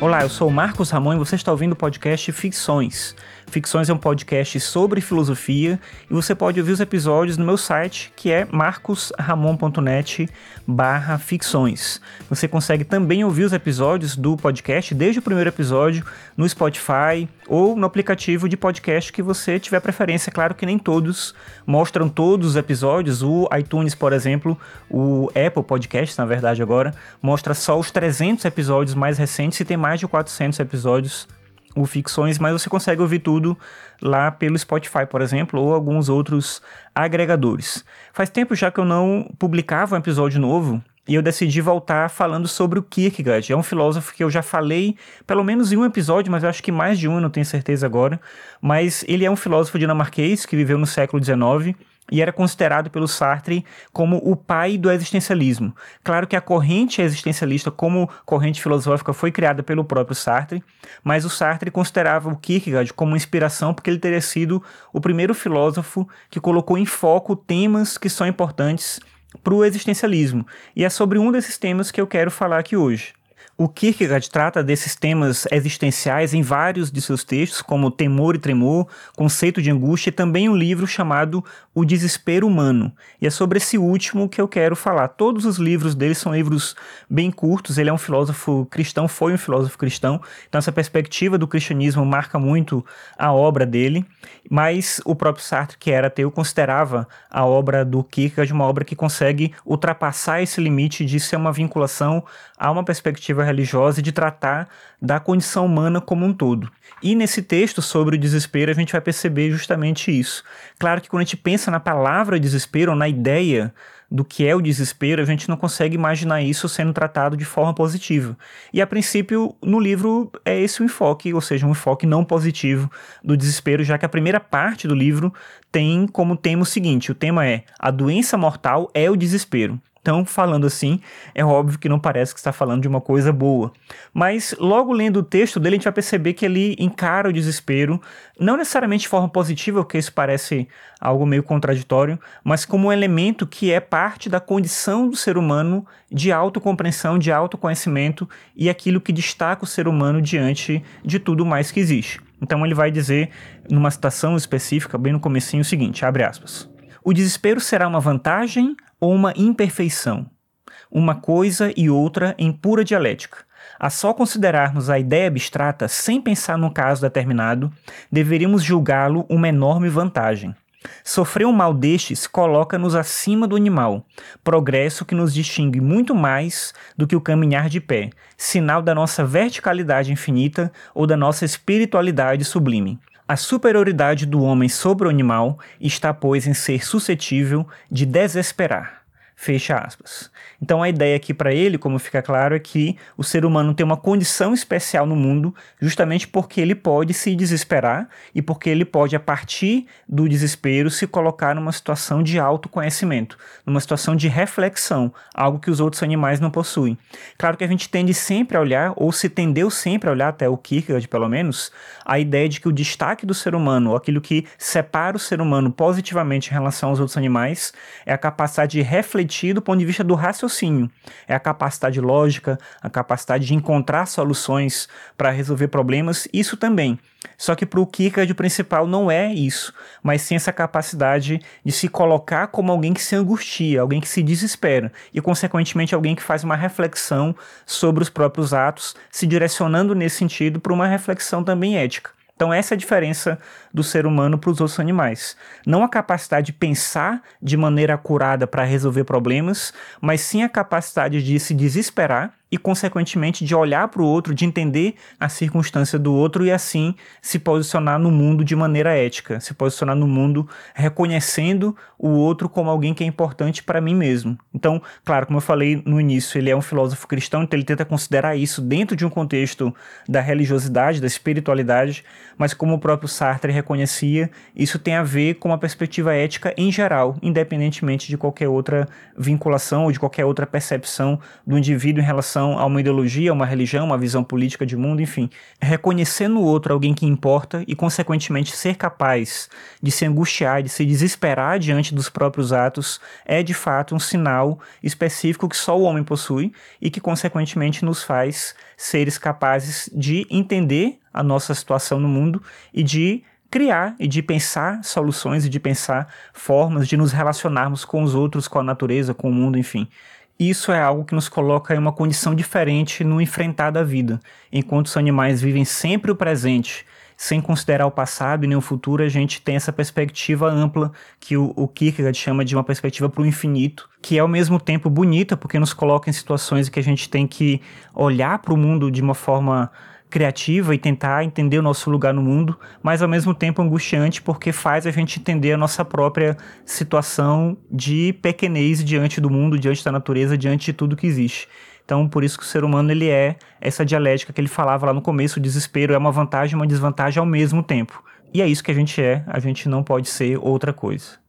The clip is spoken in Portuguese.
Olá, eu sou Marcos Ramon e você está ouvindo o podcast Ficções. Ficções é um podcast sobre filosofia e você pode ouvir os episódios no meu site, que é marcosramon.net barra ficções. Você consegue também ouvir os episódios do podcast, desde o primeiro episódio, no Spotify ou no aplicativo de podcast que você tiver preferência. Claro que nem todos mostram todos os episódios. O iTunes, por exemplo, o Apple Podcast, na verdade agora, mostra só os 300 episódios mais recentes e tem mais de 400 episódios o Ficções, mas você consegue ouvir tudo lá pelo Spotify, por exemplo, ou alguns outros agregadores. Faz tempo já que eu não publicava um episódio novo e eu decidi voltar falando sobre o Kierkegaard. É um filósofo que eu já falei pelo menos em um episódio, mas eu acho que mais de um, não tenho certeza agora. Mas ele é um filósofo dinamarquês que viveu no século XIX e era considerado pelo Sartre como o pai do existencialismo. Claro que a corrente existencialista, como corrente filosófica, foi criada pelo próprio Sartre, mas o Sartre considerava o Kierkegaard como inspiração porque ele teria sido o primeiro filósofo que colocou em foco temas que são importantes para o existencialismo. E é sobre um desses temas que eu quero falar aqui hoje. O Kierkegaard trata desses temas existenciais em vários de seus textos, como Temor e Tremor, Conceito de Angústia e também um livro chamado O Desespero Humano. E é sobre esse último que eu quero falar. Todos os livros dele são livros bem curtos, ele é um filósofo cristão, foi um filósofo cristão, então essa perspectiva do cristianismo marca muito a obra dele, mas o próprio Sartre, que era ateu, considerava a obra do Kierkegaard uma obra que consegue ultrapassar esse limite de ser uma vinculação a uma perspectiva religiosa e de tratar da condição humana como um todo. E nesse texto sobre o desespero a gente vai perceber justamente isso. Claro que quando a gente pensa na palavra desespero na ideia do que é o desespero, a gente não consegue imaginar isso sendo tratado de forma positiva. E a princípio, no livro é esse o enfoque, ou seja, um enfoque não positivo do desespero, já que a primeira parte do livro tem como tema o seguinte: o tema é a doença mortal é o desespero. Então, falando assim, é óbvio que não parece que está falando de uma coisa boa. Mas logo lendo o texto dele, a gente vai perceber que ele encara o desespero, não necessariamente de forma positiva, porque isso parece algo meio contraditório, mas como um elemento que é parte da condição do ser humano de autocompreensão, de autoconhecimento e aquilo que destaca o ser humano diante de tudo mais que existe. Então ele vai dizer, numa citação específica, bem no comecinho, o seguinte, abre aspas. O desespero será uma vantagem ou uma imperfeição, uma coisa e outra em pura dialética. A só considerarmos a ideia abstrata sem pensar no caso determinado, deveríamos julgá-lo uma enorme vantagem. Sofrer um mal destes coloca-nos acima do animal, progresso que nos distingue muito mais do que o caminhar de pé, sinal da nossa verticalidade infinita ou da nossa espiritualidade sublime. A superioridade do homem sobre o animal está, pois, em ser suscetível de desesperar. Fecha aspas. Então a ideia aqui para ele, como fica claro, é que o ser humano tem uma condição especial no mundo, justamente porque ele pode se desesperar e porque ele pode, a partir do desespero, se colocar numa situação de autoconhecimento, numa situação de reflexão, algo que os outros animais não possuem. Claro que a gente tende sempre a olhar, ou se tendeu sempre a olhar, até o Kierkegaard pelo menos, a ideia de que o destaque do ser humano, aquilo que separa o ser humano positivamente em relação aos outros animais, é a capacidade de refletir do ponto de vista do raciocínio. É a capacidade lógica, a capacidade de encontrar soluções para resolver problemas, isso também. Só que para o Kierkegaard o principal não é isso, mas sim essa capacidade de se colocar como alguém que se angustia, alguém que se desespera e, consequentemente, alguém que faz uma reflexão sobre os próprios atos, se direcionando nesse sentido para uma reflexão também ética. Então, essa é a diferença do ser humano para os outros animais. Não a capacidade de pensar de maneira acurada para resolver problemas, mas sim a capacidade de se desesperar e, consequentemente, de olhar para o outro, de entender a circunstância do outro e, assim, se posicionar no mundo de maneira ética, se posicionar no mundo reconhecendo o outro como alguém que é importante para mim mesmo. Então, claro, como eu falei no início, ele é um filósofo cristão, então ele tenta considerar isso dentro de um contexto da religiosidade, da espiritualidade, mas como o próprio Sartre reconhecia, isso tem a ver com uma perspectiva ética em geral, independentemente de qualquer outra vinculação ou de qualquer outra percepção do indivíduo em relação a uma ideologia, uma religião, uma visão política de mundo, enfim. Reconhecer no outro alguém que importa e, consequentemente, ser capaz de se angustiar, de se desesperar diante dos próprios atos, é de fato um sinal específico que só o homem possui e que, consequentemente, nos faz seres capazes de entender a nossa situação no mundo e de criar e de pensar soluções e de pensar formas de nos relacionarmos com os outros, com a natureza, com o mundo, enfim. Isso é algo que nos coloca em uma condição diferente no enfrentar da vida. Enquanto os animais vivem sempre o presente, sem considerar o passado e nem o futuro, a gente tem essa perspectiva ampla que o, o Kierkegaard chama de uma perspectiva para o infinito, que é ao mesmo tempo bonita, porque nos coloca em situações em que a gente tem que olhar para o mundo de uma forma criativa e tentar entender o nosso lugar no mundo, mas ao mesmo tempo angustiante porque faz a gente entender a nossa própria situação de pequenez diante do mundo, diante da natureza, diante de tudo que existe. Então, por isso que o ser humano ele é essa dialética que ele falava lá no começo, o desespero é uma vantagem e uma desvantagem ao mesmo tempo. E é isso que a gente é, a gente não pode ser outra coisa.